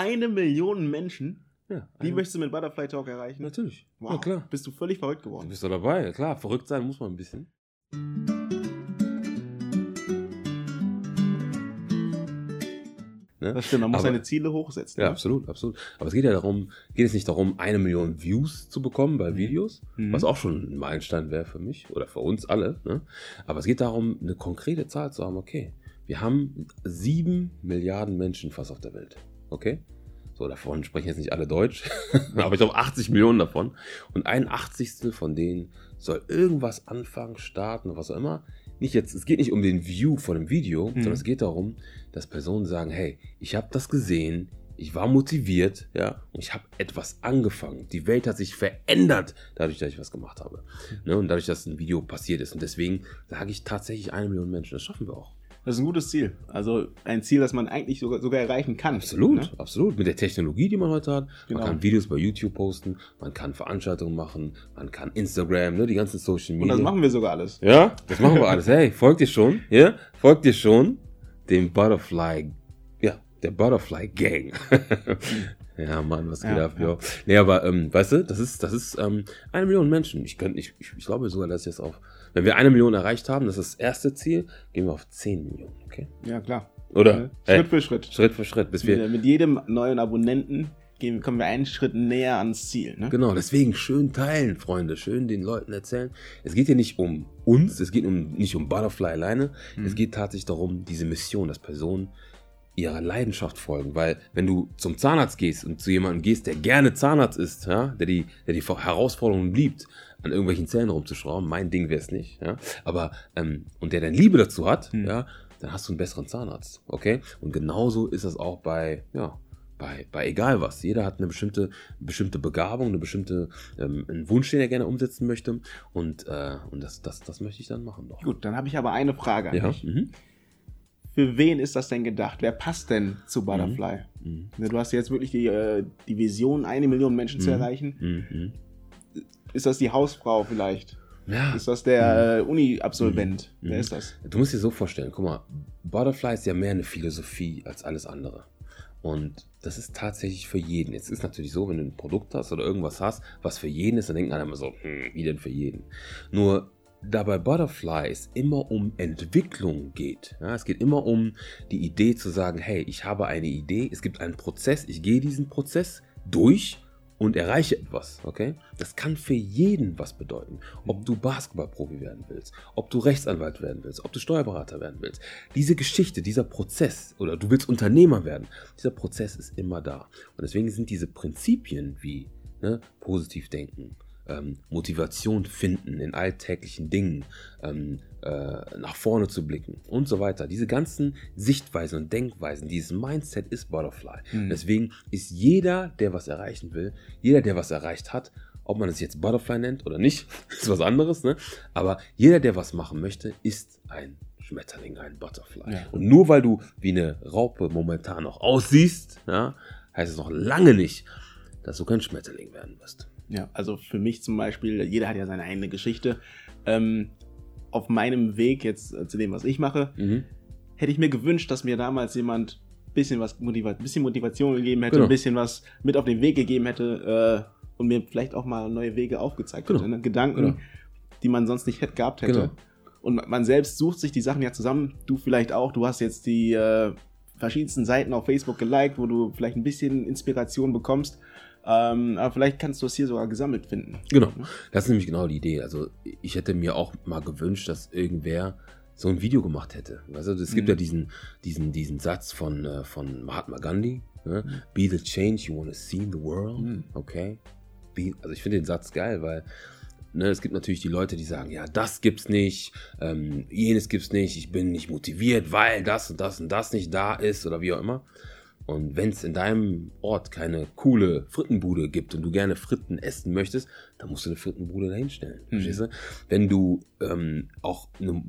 Eine Million Menschen. Ja, Die möchtest du mit Butterfly Talk erreichen? Natürlich. Wow. Ja, klar. Bist du völlig verrückt Du geworden. bist doch dabei. Ja, klar, verrückt sein muss man ein bisschen. Ne? Das stimmt, man muss Aber- seine Ziele hochsetzen. Ja, ne? absolut, absolut. Aber es geht ja darum, geht es nicht darum, eine Million Views zu bekommen bei Videos, Mhm. was auch schon ein Meilenstein wäre für mich oder für uns alle. Ne? Aber es geht darum, eine konkrete Zahl zu haben. Okay, wir haben sieben Milliarden Menschen fast auf der Welt. Okay? So, davon sprechen jetzt nicht alle Deutsch, aber ich glaube 80 Millionen davon. Und ein Achtzigstel von denen soll irgendwas anfangen, starten, was auch immer. Nicht jetzt, es geht nicht um den View von dem Video, Mhm. sondern es geht darum, dass Personen sagen, hey, ich habe das gesehen, ich war motiviert, ja, und ich habe etwas angefangen. Die Welt hat sich verändert, dadurch, dass ich was gemacht habe. Ne, und dadurch, dass ein Video passiert ist. Und deswegen sage ich tatsächlich eine Million Menschen. Das schaffen wir auch. Das ist ein gutes Ziel. Also ein Ziel, das man eigentlich sogar, sogar erreichen kann. Absolut, Ne? absolut. Mit der Technologie, die man heute hat. Genau. Man kann Videos bei YouTube posten, man kann Veranstaltungen machen, man kann Instagram, ne, die ganzen Social Und Media. das machen wir sogar alles. Ja, das machen wir alles. Hey, folgt ihr schon? Ja, folgt ihr schon dem Butterfly, ja, der Butterfly Gang. Ja, Mann, was geht Ja, ab, ja. ja. Nee, aber, ähm, weißt du, das ist, das ist ähm, eine Million Menschen. Ich könnte, ich, ich, ich glaube sogar, dass jetzt auf, wenn wir eine Million erreicht haben, das ist das erste Ziel, gehen wir auf 10 Millionen, okay? Ja, klar. Oder? Hey, Schritt für Schritt. Schritt für Schritt, bis wir, Mit, mit jedem neuen Abonnenten gehen, kommen wir einen Schritt näher ans Ziel. Ne? Genau, deswegen schön teilen, Freunde, schön den Leuten erzählen. Es geht hier nicht um uns, es geht um, nicht um Butterfly alleine, Mhm. es geht tatsächlich darum, diese Mission, dass Personen ihrer Leidenschaft folgen, weil wenn du zum Zahnarzt gehst und zu jemandem gehst, der gerne Zahnarzt ist, ja, der die, der die Herausforderungen liebt, an irgendwelchen Zähnen rumzuschrauben, mein Ding wäre es nicht, ja, aber ähm, und der dann Liebe dazu hat, Mhm. ja, dann hast du einen besseren Zahnarzt, okay? Und genauso ist das auch bei, ja, bei, bei egal was. Jeder hat eine bestimmte, bestimmte Begabung, eine bestimmte, ähm, einen Wunsch, den er gerne umsetzen möchte. Und, äh, und das, das, das möchte ich dann machen. Doch. Gut, dann habe ich aber eine Frage an Ja. dich. Mhm. Für wen ist das denn gedacht? Wer passt denn zu Butterfly? Mhm. Ne, Du hast jetzt wirklich die, äh, die Vision, eine Million Menschen zu Mhm. erreichen. Mhm. Ist das die Hausfrau vielleicht? Ja. Ist das der äh, Uni-Absolvent? Mhm. Wer Mhm. ist das? Du musst dir so vorstellen, guck mal, Butterfly ist ja mehr eine Philosophie als alles andere. Und das ist tatsächlich für jeden. Jetzt ist natürlich so, wenn du ein Produkt hast oder irgendwas hast, was für jeden ist, dann denken alle immer so, hm, wie denn für jeden? Nur da bei Butterfly es immer um Entwicklung geht. Ja, es geht immer um die Idee zu sagen, hey, ich habe eine Idee, es gibt einen Prozess, ich gehe diesen Prozess durch und erreiche etwas, okay? Das kann für jeden was bedeuten. Ob du Basketballprofi werden willst, ob du Rechtsanwalt werden willst, ob du Steuerberater werden willst. Diese Geschichte, dieser Prozess oder du willst Unternehmer werden, dieser Prozess ist immer da. Und deswegen sind diese Prinzipien wie ne, positiv denken, ähm, Motivation finden in alltäglichen Dingen, ähm, äh, nach vorne zu blicken und so weiter. Diese ganzen Sichtweisen und Denkweisen, dieses Mindset ist Butterfly. Mhm. Deswegen ist jeder, der was erreichen will, jeder, der was erreicht hat, ob man es jetzt Butterfly nennt oder nicht, ist was anderes, ne? Aber jeder, der was machen möchte, ist ein Schmetterling, ein Butterfly. Ja. Und nur weil du wie eine Raupe momentan noch aussiehst, ja, heißt es noch lange nicht, dass du kein Schmetterling werden wirst. Ja, also für mich zum Beispiel, jeder hat ja seine eigene Geschichte. Ähm, auf meinem Weg jetzt äh, zu dem, was ich mache, Mhm. hätte ich mir gewünscht, dass mir damals jemand bisschen was Motiva bisschen Motivation gegeben hätte, Genau. ein bisschen was mit auf den Weg gegeben hätte äh, und mir vielleicht auch mal neue Wege aufgezeigt Genau. hätte. Ne? Gedanken, Genau. die man sonst nicht hätte gehabt hätte. Genau. Und man- man selbst sucht sich die Sachen ja zusammen. Du vielleicht auch. Du hast jetzt die äh, verschiedensten Seiten auf Facebook geliked, wo du vielleicht ein bisschen Inspiration bekommst. Ähm, aber vielleicht kannst du es hier sogar gesammelt finden. Genau. Das ist nämlich genau die Idee. Also ich hätte mir auch mal gewünscht, dass irgendwer so ein Video gemacht hätte. Also es gibt Mhm. ja diesen, diesen, diesen Satz von, äh, von Mahatma Gandhi. Ne? Mhm. Be the change you want to see in the world. Mhm. Okay. Be, also ich finde den Satz geil, weil ne, es gibt natürlich die Leute, die sagen, ja, das gibt's nicht, ähm, jenes gibt's nicht, ich bin nicht motiviert, weil das und das und das nicht da ist oder wie auch immer. Und wenn es in deinem Ort keine coole Frittenbude gibt und du gerne Fritten essen möchtest, dann musst du eine Frittenbude dahinstellen. Mhm. Verstehst du? Wenn du ähm, auch eine,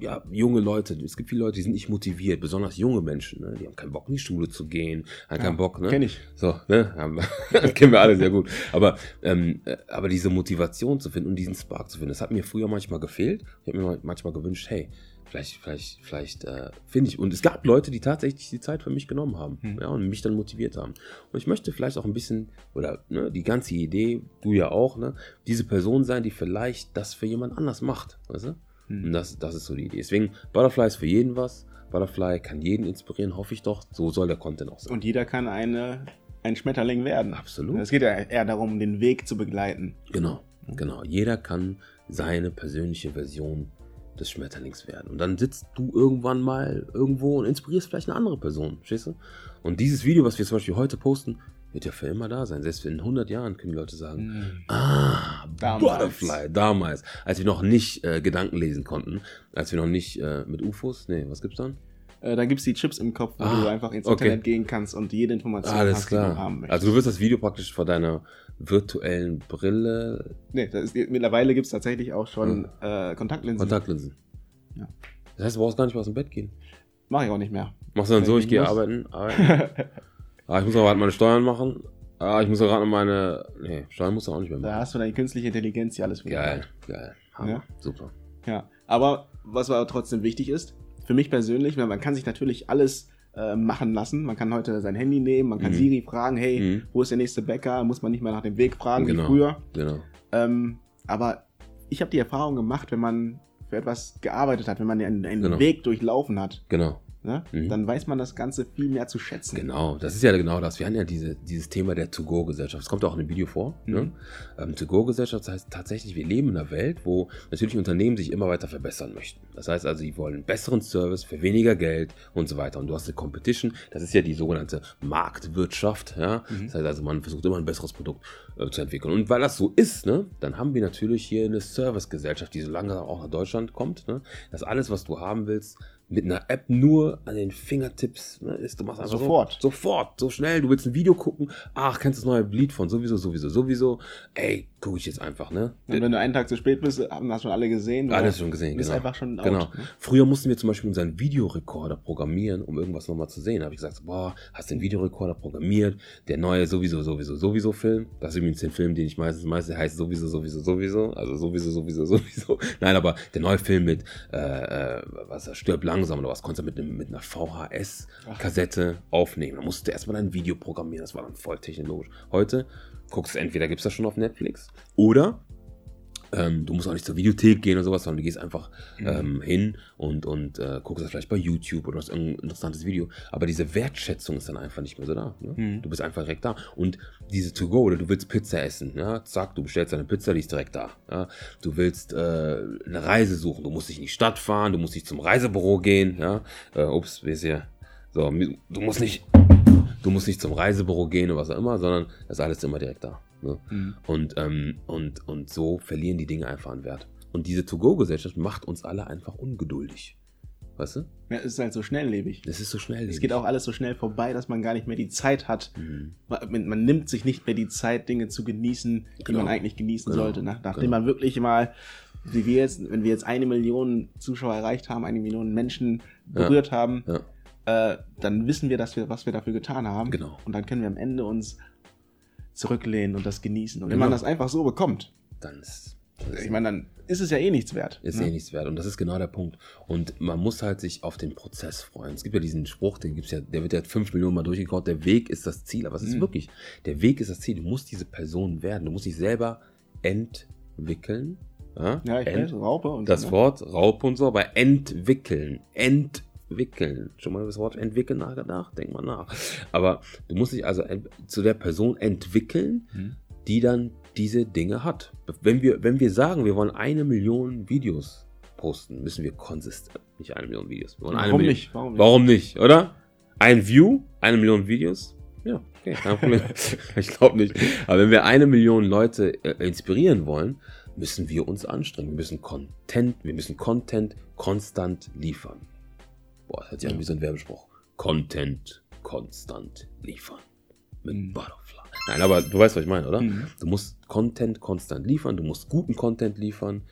ja, junge Leute, es gibt viele Leute, die sind nicht motiviert, besonders junge Menschen, ne? die haben keinen Bock in die Schule zu gehen, haben Ja, keinen Bock, ne? Kenn ich. So, ne? Haben kennen wir alle sehr gut. Aber, ähm, äh, aber diese Motivation zu finden und diesen Spark zu finden, das hat mir früher manchmal gefehlt. Ich habe mir manchmal gewünscht, hey, vielleicht, vielleicht, vielleicht äh, finde ich. Und es gab Leute, die tatsächlich die Zeit für mich genommen haben Hm. ja, und mich dann motiviert haben. Und ich möchte vielleicht auch ein bisschen, oder ne, die ganze Idee, du ja auch, ne, diese Person sein, die vielleicht das für jemand anders macht. Weißt du? Hm. Und das, das ist so die Idee. Deswegen, Butterfly ist für jeden was. Butterfly kann jeden inspirieren, hoffe ich doch. So soll der Content auch sein. Und jeder kann eine, ein Schmetterling werden. Absolut. Es geht ja eher darum, den Weg zu begleiten. Genau, genau. Jeder kann seine persönliche Version des Schmetterlings werden. Und dann sitzt du irgendwann mal irgendwo und inspirierst vielleicht eine andere Person, verstehst du? Und dieses Video, was wir zum Beispiel heute posten, wird ja für immer da sein. Selbst in 100 Jahren können die Leute sagen, ah, Damals. Butterfly, damals, als wir noch nicht äh, Gedanken lesen konnten, als wir noch nicht äh, mit UFOs, nee, was gibt's dann? Äh, dann gibt es die Chips im Kopf, wo Ah, du einfach ins okay. Internet gehen kannst und jede Information Alles hast, die du haben klar. möchtest. Also du wirst das Video praktisch vor deiner virtuellen Brille, nee, ist, mittlerweile gibt es tatsächlich auch schon äh, Kontaktlinsen. Kontaktlinsen. Ja. Das heißt, du brauchst gar nicht mehr aus dem Bett gehen. Mache ich auch nicht mehr. Machst du dann so, Wenn ich ich gehe arbeiten, arbeiten. ah, ich muss aber gerade meine Steuern machen. Ah, ich muss ja gerade noch meine. Nee, Steuern musst du auch nicht mehr Da machen. hast du deine künstliche Intelligenz, die alles dich Geil, geil. Hammer. Ja. Super. Ja, aber was aber trotzdem wichtig ist, für mich persönlich, weil man kann sich natürlich alles äh, machen lassen. Man kann heute sein Handy nehmen, man kann Mhm. Siri fragen, hey, Mhm. wo ist der nächste Bäcker? Muss man nicht mehr nach dem Weg fragen Genau. wie früher. Genau. Ähm, aber ich habe die Erfahrung gemacht, wenn man für etwas gearbeitet hat, wenn man einen, einen Genau. Weg durchlaufen hat, Genau. Ne, Mhm. dann weiß man das Ganze viel mehr zu schätzen. Genau, das ist ja genau das. Wir haben ja diese, dieses Thema der To-Go-Gesellschaft. Das kommt auch in dem Video vor. Mhm. Ne? Ähm, To-Go-Gesellschaft das heißt tatsächlich, wir leben in einer Welt, wo natürlich Unternehmen sich immer weiter verbessern möchten. Das heißt also, sie wollen einen besseren Service für weniger Geld und so weiter. Und du hast eine Competition, das ist ja die sogenannte Marktwirtschaft. Ja? Mhm. Das heißt also, man versucht immer ein besseres Produkt äh, zu entwickeln. Und weil das so ist, ne, dann haben wir natürlich hier eine Servicegesellschaft, die so langsam auch nach Deutschland kommt. Ne? Das alles, was du haben willst, mit einer App nur an den Fingertips ne, ist. Du machst einfach Sofort. So, sofort, so schnell. Du willst ein Video gucken. Ach, kennst du das neue Lied von sowieso, sowieso, sowieso. Ey, gucke ich jetzt einfach, ne? Und wenn du einen Tag zu spät bist, haben das schon alle gesehen. Alles schon gesehen, bist genau. einfach schon out. Genau. ne? Früher mussten wir zum Beispiel unseren Videorekorder programmieren, um irgendwas nochmal zu sehen. Da habe ich gesagt, boah, hast den Videorekorder programmiert, der neue sowieso, sowieso, sowieso Film. Das ist übrigens der Film, den ich meistens meistens der heißt sowieso, sowieso, sowieso. Also sowieso, sowieso, sowieso. Nein, aber der neue Film mit, äh, äh, was, er stirbt langsam oder was, konntest du mit, einem- mit einer VHS-Kassette aufnehmen. Da musst du erstmal dein Video programmieren. Das war dann voll technologisch. Heute guckst entweder, gibt's das schon auf Netflix oder ähm, du musst auch nicht zur Videothek gehen oder sowas, sondern du gehst einfach Mhm. ähm, hin und, und äh, guckst das vielleicht bei YouTube oder hast irgendein interessantes Video. Aber diese Wertschätzung ist dann einfach nicht mehr so da. Ne? Mhm. Du bist einfach direkt da. Und diese To-Go oder du willst Pizza essen, ja, zack, du bestellst deine Pizza, die ist direkt da. Ja? Du willst äh, eine Reise suchen, du musst nicht in die Stadt fahren, du musst nicht zum Reisebüro gehen. Ja? Äh, ups, wie ist hier? So, du musst nicht. Du musst nicht zum Reisebüro gehen oder was auch immer, sondern das ist alles immer direkt da. Ne? Mhm. Und, ähm, und, und so verlieren die Dinge einfach an Wert. Und diese To-Go-Gesellschaft macht uns alle einfach ungeduldig. Weißt du? Ja, es ist halt so schnelllebig. Das ist so schnell. Es geht auch alles so schnell vorbei, dass man gar nicht mehr die Zeit hat. Mhm. Man, man nimmt sich nicht mehr die Zeit, Dinge zu genießen, die Genau. man eigentlich genießen Genau. sollte. Nach, nachdem Genau. man wirklich mal, wie wir jetzt, wenn wir jetzt eine Million Zuschauer erreicht haben, eine Million Menschen Ja. berührt haben, Ja. Äh, dann wissen wir, dass wir, was wir dafür getan haben. Genau. Und dann können wir am Ende uns zurücklehnen und das genießen. Und wenn Genau. man das einfach so bekommt, Dann ist, dann ist ich meine, dann ist es ja eh nichts wert. ist ne? eh nichts wert. Und das ist genau der Punkt. Und man muss halt sich auf den Prozess freuen. Es gibt ja diesen Spruch, den gibt's ja, der wird ja fünf Millionen Mal durchgekaut, der Weg ist das Ziel. Aber es ist Mhm. wirklich, der Weg ist das Ziel. Du musst diese Person werden. Du musst dich selber entwickeln. Ja, Ja, ich Ent- weiß, Raupe und das so, ne? Wort Raupe und so, aber entwickeln. Entwickeln. Schon mal über das Wort entwickeln nachgedacht? Denk mal nach. Aber du musst dich also zu der Person entwickeln, Mhm. die dann diese Dinge hat. Wenn wir, wenn wir sagen, wir wollen eine Million Videos posten, müssen wir konsistent, nicht eine Million Videos. Wir wollen eine Warum Million. nicht? Warum nicht? Warum nicht, oder? Ein View, eine Million Videos? Ja, okay, kein Problem. ich glaube nicht. Aber wenn wir eine Million Leute äh, inspirieren wollen, müssen wir uns anstrengen. Wir müssen Content, wir müssen Content konstant liefern. Boah, hört sich an Ja. wie so ein Werbespruch. Content konstant liefern. Mit Mhm. Butterfly. Nein, aber du weißt, was ich meine, oder? Mhm. Du musst Content konstant liefern, du musst guten Content liefern,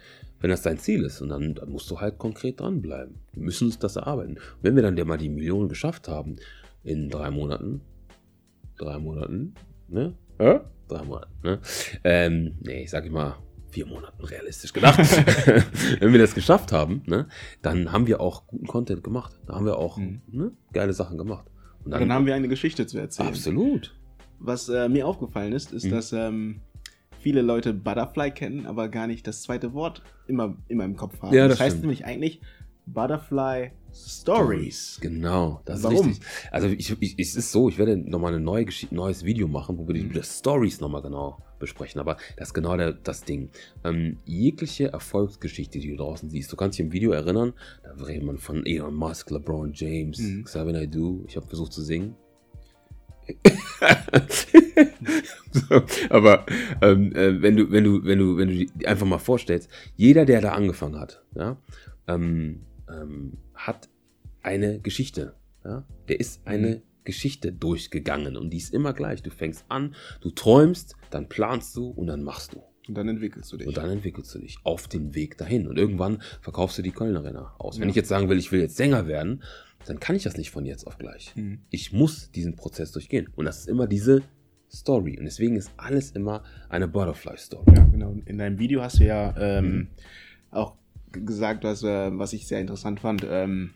wenn das dein Ziel ist. Und dann, dann musst du halt konkret dranbleiben. Wir müssen uns das erarbeiten. Und wenn wir dann mal die Millionen geschafft haben, in drei Monaten, drei Monaten, ne? Ja? Drei Monaten, ne? Ähm, nee, ich sag mal, vier Monaten realistisch gedacht, wenn wir das geschafft haben, ne, dann haben wir auch guten Content gemacht. Da haben wir auch Mhm. ne, geile Sachen gemacht. Und Dann, haben wir eine Geschichte zu erzählen. absolut. Was äh, mir aufgefallen ist, ist, Mhm. dass ähm, viele Leute Butterfly kennen, aber gar nicht das zweite Wort immer, immer im Kopf haben. Ja, das, das heißt stimmt. nämlich eigentlich Butterfly Stories. Genau, das Warum? ist richtig. Also ich, ich, es ist so, ich werde nochmal ein neue neues Video machen, wo wir die, Mhm. die Stories nochmal genau besprechen. Aber das ist genau der, das Ding. Ähm, jegliche Erfolgsgeschichte, die du draußen siehst, du kannst dich im Video erinnern, da redet man von Elon Musk, LeBron James, Mhm. Xavier Naidoo. Ich habe versucht zu singen. so, aber ähm, äh, wenn du, wenn du, wenn du, wenn du einfach mal vorstellst, jeder, der da angefangen hat, ja, ähm, ähm, hat eine Geschichte. Ja? Der ist eine Geschichte durchgegangen und die ist immer gleich. Du fängst an, du träumst, dann planst du und dann machst du. Und dann entwickelst du dich. Und dann entwickelst du dich auf den Weg dahin. Und irgendwann verkaufst du die Köln Arena aus. Wenn Ja. ich jetzt sagen will, ich will jetzt Sänger werden, dann kann ich das nicht von jetzt auf gleich. Mhm. Ich muss diesen Prozess durchgehen. Und das ist immer diese Story. Und deswegen ist alles immer eine Butterfly-Story. Ja, genau. In deinem Video hast du ja ähm, Mhm. auch gesagt, was, äh, was ich sehr interessant fand, ähm,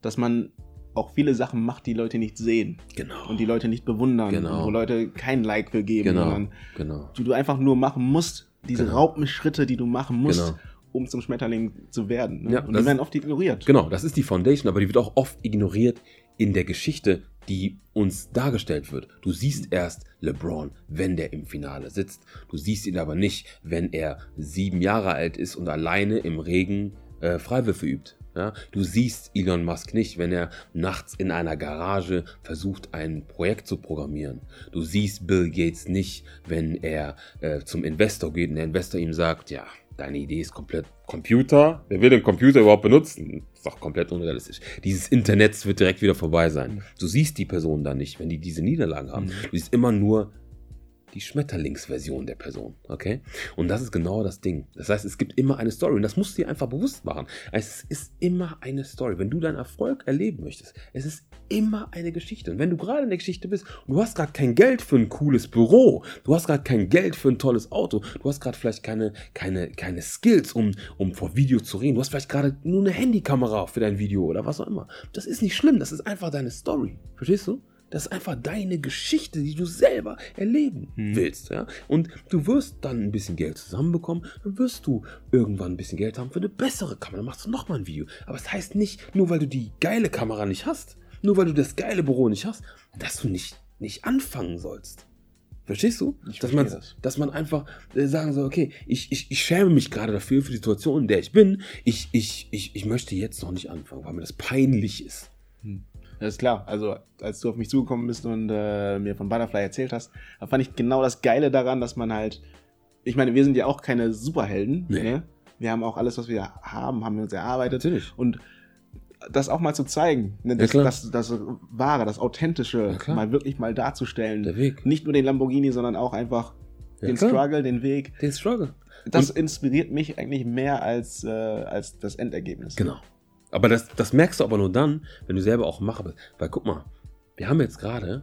dass man auch viele Sachen macht, die Leute nicht sehen Genau. und die Leute nicht bewundern, Genau. und wo Leute kein Like für geben, genau. sondern Genau. die du einfach nur machen musst, diese Genau. Raupenschritte, die du machen musst, Genau. um zum Schmetterling zu werden. Ne? Ja, und die werden oft ignoriert. Genau, das ist die Foundation, aber die wird auch oft ignoriert in der Geschichte, die uns dargestellt wird. Du siehst erst LeBron, wenn der im Finale sitzt. Du siehst ihn aber nicht, wenn er sieben Jahre alt ist und alleine im Regen äh, Freiwürfe übt. Ja? Du siehst Elon Musk nicht, wenn er nachts in einer Garage versucht, ein Projekt zu programmieren. Du siehst Bill Gates nicht, wenn er äh, zum Investor geht und der Investor ihm sagt, ja, deine Idee ist komplett Computer. Wer will den Computer überhaupt benutzen? Ist doch komplett unrealistisch. Dieses Internet wird direkt wieder vorbei sein. Mhm. Du siehst die Person dann nicht, wenn die diese Niederlagen haben. Mhm. Du siehst immer nur die Schmetterlingsversion der Person, okay? Und das ist genau das Ding. Das heißt, es gibt immer eine Story und das musst du dir einfach bewusst machen. Es ist immer eine Story. Wenn du deinen Erfolg erleben möchtest, es ist immer eine Geschichte. Und wenn du gerade in der Geschichte bist und du hast gerade kein Geld für ein cooles Büro, du hast gerade kein Geld für ein tolles Auto, du hast gerade vielleicht keine, keine, keine Skills, um, um vor Video zu reden, du hast vielleicht gerade nur eine Handykamera für dein Video oder was auch immer. Das ist nicht schlimm, das ist einfach deine Story. Verstehst du? Das ist einfach deine Geschichte, die du selber erleben Hm. willst. Ja? Und du wirst dann ein bisschen Geld zusammenbekommen, dann wirst du irgendwann ein bisschen Geld haben für eine bessere Kamera. Dann machst du nochmal ein Video. Aber es das heißt nicht, nur weil du die geile Kamera nicht hast, nur weil du das geile Büro nicht hast, dass du nicht, nicht anfangen sollst. Verstehst du? Ich dass, man, das. dass man einfach äh, sagen soll, okay, ich, ich, ich schäme mich gerade dafür, für die Situation, in der ich bin. Ich, ich, ich, ich möchte jetzt noch nicht anfangen, weil mir das peinlich ist. Das ist klar. Also, als du auf mich zugekommen bist und äh, mir von Butterfly erzählt hast, da fand ich genau das Geile daran, dass man halt. Ich meine, wir sind ja auch keine Superhelden. Nee. Ne? Wir haben auch alles, was wir haben, haben wir uns erarbeitet. Natürlich. Und das auch mal zu zeigen, ne? das, klar. das, das Wahre, das Authentische, Ja, mal wirklich mal darzustellen. Der Weg. Nicht nur den Lamborghini, sondern auch einfach Ja, den klar. Struggle, den Weg. Den Struggle. Das inspiriert mich eigentlich mehr als, äh, als das Endergebnis. Genau. Aber das, das merkst du aber nur dann, wenn du selber auch Macher bist. Weil guck mal, wir haben jetzt gerade,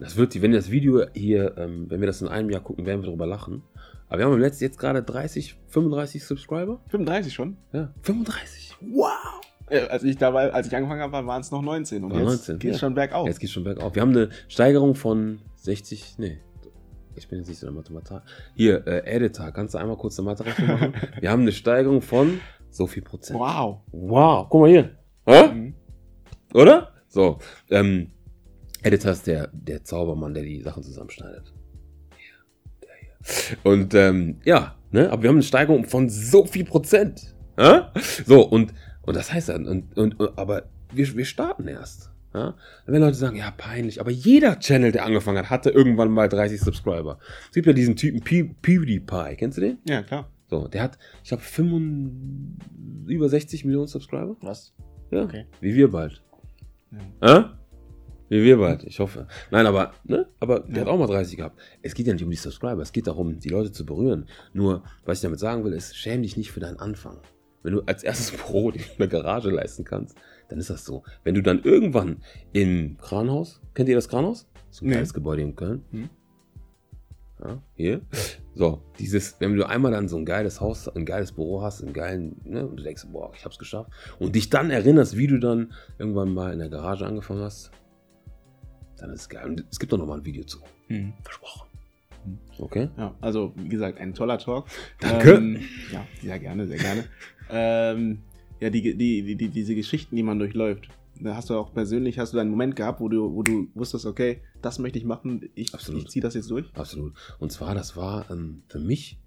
das wird, die- wenn das Video hier, ähm, wenn wir das in einem Jahr gucken, werden wir darüber lachen. Aber wir haben im letzten jetzt gerade 30, 35 Subscriber. 35 schon? Ja, 35. Wow! Äh, als ich dabei, als ich angefangen habe, waren es noch 19 und War jetzt 19, geht es ja. schon bergauf. Jetzt geht schon bergauf. Wir haben eine Steigerung von 60, nee. Ich bin jetzt nicht so der Mathematiker. Hier, äh, Editor, kannst du einmal kurz eine Mathe-Rechnung machen? Wir haben eine Steigerung von so viel Prozent. Wow. Wow, guck mal hier. Hä? Mhm. Oder? So, ähm, Editor ist der, der Zaubermann, der die Sachen zusammenschneidet. Hier, der hier. Und ähm, ja, ne, aber wir haben eine Steigerung von so viel Prozent. Hä? So, und, und das heißt dann, und, und, und, aber wir, wir starten erst. Ja? Wenn Leute sagen, ja, peinlich, aber jeder Channel, der angefangen hat, hatte irgendwann mal 30 Subscriber. Es gibt ja diesen Typen Pew- PewDiePie, kennst du den? Ja, klar. So, der hat, ich glaube, über 60 Millionen Subscriber. Was? Ja, Okay. wie wir bald. Ja. Hä? Wie wir bald, ich hoffe. Nein, aber, ne? Aber der Ja. hat auch mal 30 gehabt. Es geht ja nicht um die Subscriber, es geht darum, die Leute zu berühren. Nur, was ich damit sagen will, ist, schäm dich nicht für deinen Anfang. Wenn du als erstes Pro dir eine Garage leisten kannst, dann ist das so. Wenn du dann irgendwann im Kranhaus, kennt ihr das Kranhaus? So ein Nee. kleines Gebäude in Köln. Hm. Ja, hier. So, dieses, wenn du einmal dann so ein geiles Haus, ein geiles Büro hast, einen geilen, ne, und du denkst, boah, ich hab's geschafft, und dich dann erinnerst, wie du dann irgendwann mal in der Garage angefangen hast, dann ist es geil. Und es gibt doch noch mal ein Video zu. Mhm. Versprochen. Okay? Ja, also wie gesagt, ein toller Talk. Danke. Ähm, ja, sehr gerne, sehr gerne. ähm, ja, die, die, die, die, diese Geschichten, die man durchläuft. Hast du auch persönlich, hast du einen Moment gehabt, wo du, wo du wusstest, okay, das möchte ich machen, ich, Absolut. ich ziehe das jetzt durch. Absolut. Und zwar, das war ähm, für mich,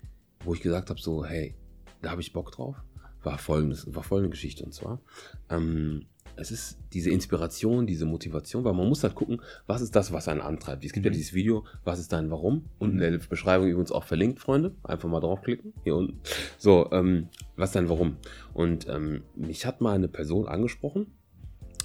wo ich gesagt habe, so, hey, da habe ich Bock drauf, war folgendes, war folgende Geschichte. Und zwar, ähm, es ist diese Inspiration, diese Motivation, weil man muss halt gucken, was ist das, was einen antreibt. Es gibt ja Mhm. dieses Video, was ist dein Warum? Und in der Beschreibung übrigens auch verlinkt, Freunde. Einfach mal draufklicken, hier unten. So, ähm, was ist dein Warum? Und ähm, mich hat mal eine Person angesprochen.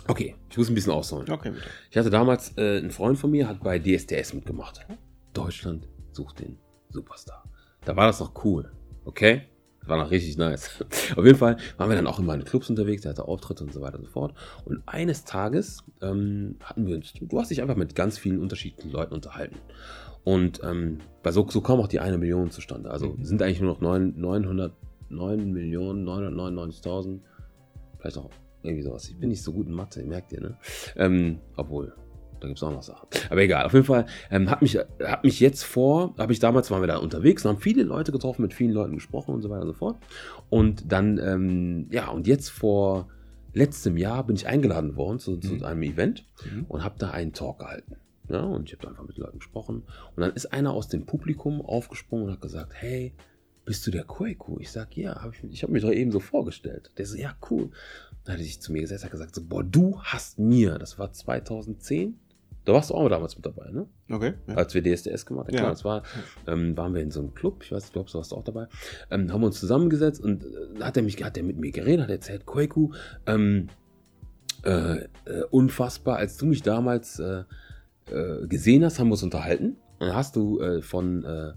Okay, ich muss ein bisschen ausholen. Okay, bitte. Ich hatte damals, äh, ein Freund von mir hat bei DSDS mitgemacht. Deutschland sucht den Superstar. Da war das noch cool, okay? Das war noch richtig nice. Auf jeden Fall waren wir dann auch in meinen Clubs unterwegs, der hatte Auftritte und so weiter und so fort. Und eines Tages ähm, hatten wir uns, du hast dich einfach mit ganz vielen unterschiedlichen Leuten unterhalten. Und ähm, bei so, so kam auch die eine Million zustande. Also Mhm. sind eigentlich nur noch 9, 909 Millionen, 999.000, vielleicht auch irgendwie sowas. Ich bin nicht so gut in Mathe, merkt ihr, ne? Ähm, obwohl, da gibt es auch noch Sachen. Aber egal, auf jeden Fall ähm, hat, mich, hat mich jetzt vor, habe ich damals, waren wir da unterwegs und haben viele Leute getroffen, mit vielen Leuten gesprochen und so weiter und so fort. Und dann, ähm, ja, und jetzt vor letztem Jahr bin ich eingeladen worden zu, zu Mhm. einem Event Mhm. und habe da einen Talk gehalten. Ja, und ich habe da einfach mit Leuten gesprochen. Und dann ist einer aus dem Publikum aufgesprungen und hat gesagt, hey, bist du der Quaku? Ich sag, ja, hab ich, ich habe mich doch eben so vorgestellt. Der so, ja, cool. Dann hat er sich zu mir gesetzt, hat gesagt, so, boah, du hast mir, das war 2010, da warst du auch damals mit dabei, ne? Okay. Ja. Als wir DSDS gemacht haben. Ja. Klar, das war, ähm, waren wir in so einem Club, ich weiß, ich glaube, du warst auch dabei, ähm, haben wir uns zusammengesetzt und äh, hat er mich, hat er mit mir geredet, hat erzählt, Quaku, ähm, äh, äh, unfassbar, als du mich damals äh, äh, gesehen hast, haben wir uns unterhalten. Und dann hast du äh, von, äh,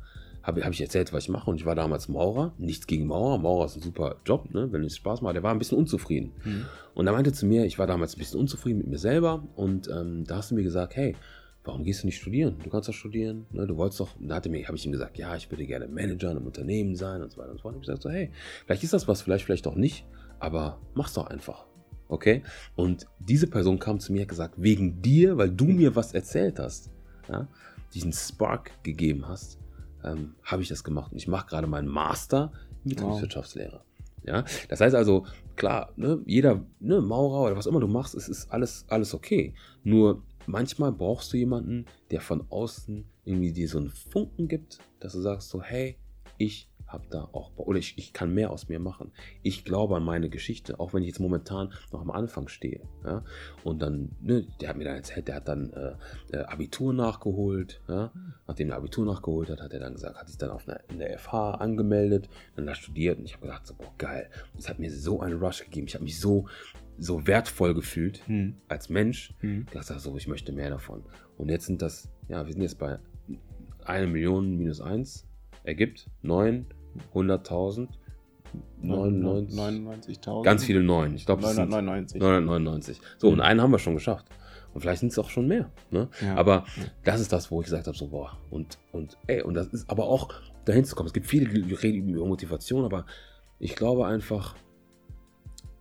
habe hab ich erzählt, was ich mache. Und ich war damals Maurer. Nichts gegen Maurer. Maurer ist ein super Job, ne? wenn es Spaß macht. Der war ein bisschen unzufrieden. Mhm. Und er meinte zu mir, ich war damals ein bisschen unzufrieden mit mir selber. Und ähm, da hast du mir gesagt, hey, warum gehst du nicht studieren? Du kannst doch studieren. Ne? Du wolltest doch. Und da hatte mir, habe ich ihm gesagt, ja, ich würde gerne Manager in einem Unternehmen sein und so weiter und so fort. Und ich gesagt so, hey, vielleicht ist das was, vielleicht, vielleicht auch nicht. Aber mach's doch einfach. Okay? Und diese Person kam zu mir und hat gesagt, wegen dir, weil du mir was erzählt hast, ja, diesen Spark gegeben hast, ähm, habe ich das gemacht. Und ich mache gerade meinen Master in Betriebswirtschaftslehre. Ja, das heißt also, klar, ne, jeder ne, Maurer oder was immer du machst, es ist alles, alles okay. Nur manchmal brauchst du jemanden, der von außen irgendwie dir so einen Funken gibt, dass du sagst so, hey, ich habe da auch, oder ich, ich kann mehr aus mir machen. Ich glaube an meine Geschichte, auch wenn ich jetzt momentan noch am Anfang stehe. Ja? Und dann, ne, der hat mir dann erzählt, der hat dann äh, äh, Abitur nachgeholt. Ja? Nachdem er Abitur nachgeholt hat, hat er dann gesagt, hat sich dann auf einer, in der FH angemeldet, dann da studiert und ich habe gedacht, so, boah, geil. Es hat mir so einen Rush gegeben. Ich habe mich so, so wertvoll gefühlt Mhm. als Mensch. Mhm. Ich dachte so, ich möchte mehr davon. Und jetzt sind das, ja, wir sind jetzt bei 1 Million minus 1, ergibt 900.000, 99, 99.000. ganz viele Neun. Ich glaube, es sind 999. 999. So, und einen haben wir schon geschafft. Und vielleicht sind es auch schon mehr. Ne? Ja. Aber das ist das, wo ich gesagt habe, so, boah, und, und, ey, und das ist aber auch dahin zu kommen. Es gibt viele, die reden über Motivation, aber ich glaube einfach,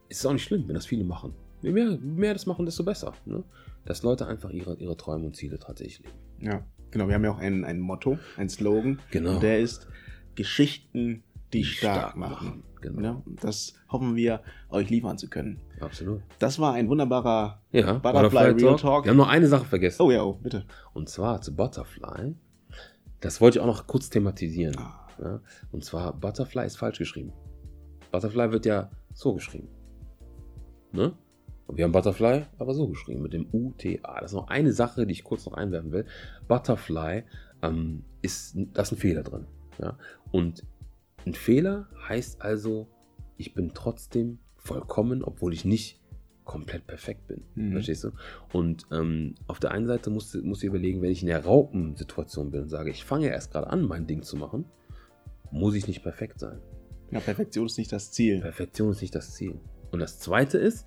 es ist auch nicht schlimm, wenn das viele machen. Je mehr, je mehr das machen, desto besser. Ne? Dass Leute einfach ihre, ihre Träume und Ziele tatsächlich leben. Ja, genau. Wir haben ja auch ein, ein Motto, ein Slogan. Genau. Und der ist Geschichten, die, stark, machen. Genau. Ja, das hoffen wir, euch liefern zu können. Absolut. Das war ein wunderbarer. Ja, Butterfly Real Talk. Wir haben noch eine Sache vergessen. Oh ja, oh, bitte. Und zwar zu Butterfly. Das wollte ich auch noch kurz thematisieren. Ah, Ja? Und zwar, Butterfly ist falsch geschrieben. Butterfly wird ja so geschrieben. Ne? Und wir haben Butterfly aber so geschrieben, mit dem UTA. Das ist noch eine Sache, die ich kurz noch einwerfen will. Butterfly ähm, ist, da ist ein Fehler drin. Ja? Und ein Fehler heißt also, ich bin trotzdem vollkommen, obwohl ich nicht komplett perfekt bin. Mhm. Verstehst du? Und ähm, auf der einen Seite musst du musst du überlegen, wenn ich in der Raupensituation bin und sage, ich fange erst gerade an, mein Ding zu machen, muss ich nicht perfekt sein. ja, Perfektion ist nicht das Ziel. Perfektion ist nicht das Ziel. Und das zweite ist,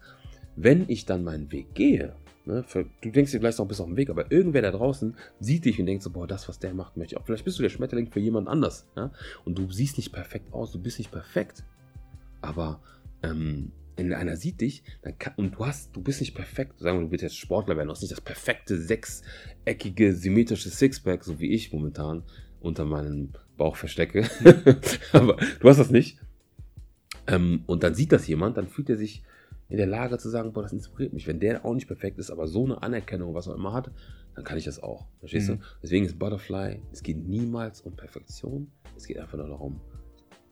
wenn ich dann meinen Weg gehe, Ne? Du denkst dir vielleicht noch bis auf den Weg, aber irgendwer da draußen sieht dich und denkt so, boah, das, was der macht, möchte ich auch. Vielleicht bist du der Schmetterling für jemand anders. Ja? Und du siehst nicht perfekt aus, du bist nicht perfekt. Aber ähm, wenn einer sieht dich dann kann, und du hast, du bist nicht perfekt, sagen wir, du bist jetzt Sportler werden, du hast nicht das perfekte sechseckige symmetrische Sixpack, so wie ich momentan unter meinem Bauch verstecke. Aber du hast das nicht. Ähm, und dann sieht das jemand, dann fühlt er sich in der Lage zu sagen, boah, das inspiriert mich. Wenn der auch nicht perfekt ist, aber so eine Anerkennung, was auch immer hat, dann kann ich das auch. Verstehst mhm. du? Deswegen ist Butterfly, es geht niemals um Perfektion. Es geht einfach nur darum,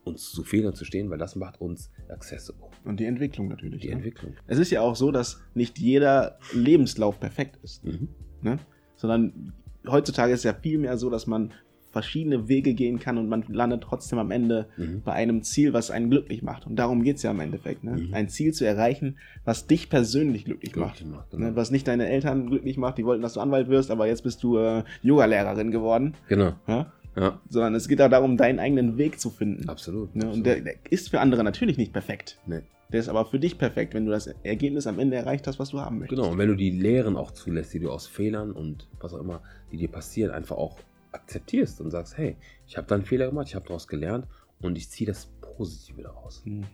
uns zu Fehlern zu stehen, weil das macht uns accessible. Und die Entwicklung natürlich. Die ne? Entwicklung. Es ist ja auch so, dass nicht jeder Lebenslauf perfekt ist. Mhm. Ne? Sondern heutzutage ist es ja viel mehr so, dass man verschiedene Wege gehen kann und man landet trotzdem am Ende Mhm. bei einem Ziel, was einen glücklich macht. Und darum geht es ja im Endeffekt. Ne? Mhm. Ein Ziel zu erreichen, was dich persönlich glücklich macht. Glücklich macht, Ne? genau. Was nicht deine Eltern glücklich macht, die wollten, dass du Anwalt wirst, aber jetzt bist du äh, Yoga-Lehrerin geworden. genau. Ja? Ja, Sondern es geht auch darum, deinen eigenen Weg zu finden. absolut. Ne? absolut. Und der, der ist für andere natürlich nicht perfekt. Nee. Der ist aber für dich perfekt, wenn du das Ergebnis am Ende erreicht hast, was du haben möchtest. Genau, und wenn du die Lehren auch zulässt, die du aus Fehlern und was auch immer, die dir passieren, einfach auch akzeptierst und sagst, hey, ich habe da einen Fehler gemacht, ich habe daraus gelernt und ich ziehe das Positive daraus. Hm.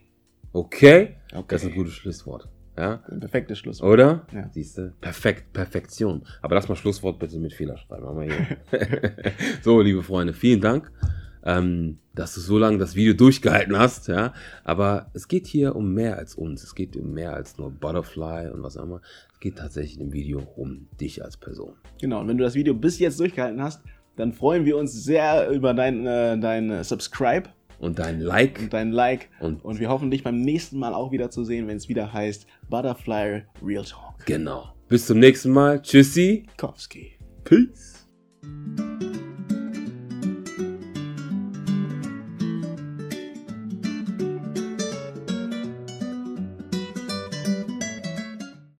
Okay? Okay. Das ist ein gutes Schlusswort. Ja? Ein perfektes Schlusswort. Oder? Ja. Siehst du? Perfekt, Perfektion. Aber lass mal Schlusswort bitte mit Fehler schreiben. So, liebe Freunde, vielen Dank, ähm, dass du so lange das Video durchgehalten hast. Ja? Aber es geht hier um mehr als uns. Es geht um mehr als nur Butterfly und was auch immer. Es geht tatsächlich im Video um dich als Person. Genau, und wenn du das Video bis jetzt durchgehalten hast, dann freuen wir uns sehr über dein, äh, dein Subscribe Und dein Like und dein Like. und Und wir hoffen, dich beim nächsten Mal auch wieder zu sehen, wenn es wieder heißt Butterfly Real Talk. genau. Bis zum nächsten Mal. Tschüssi. Kowski. Peace.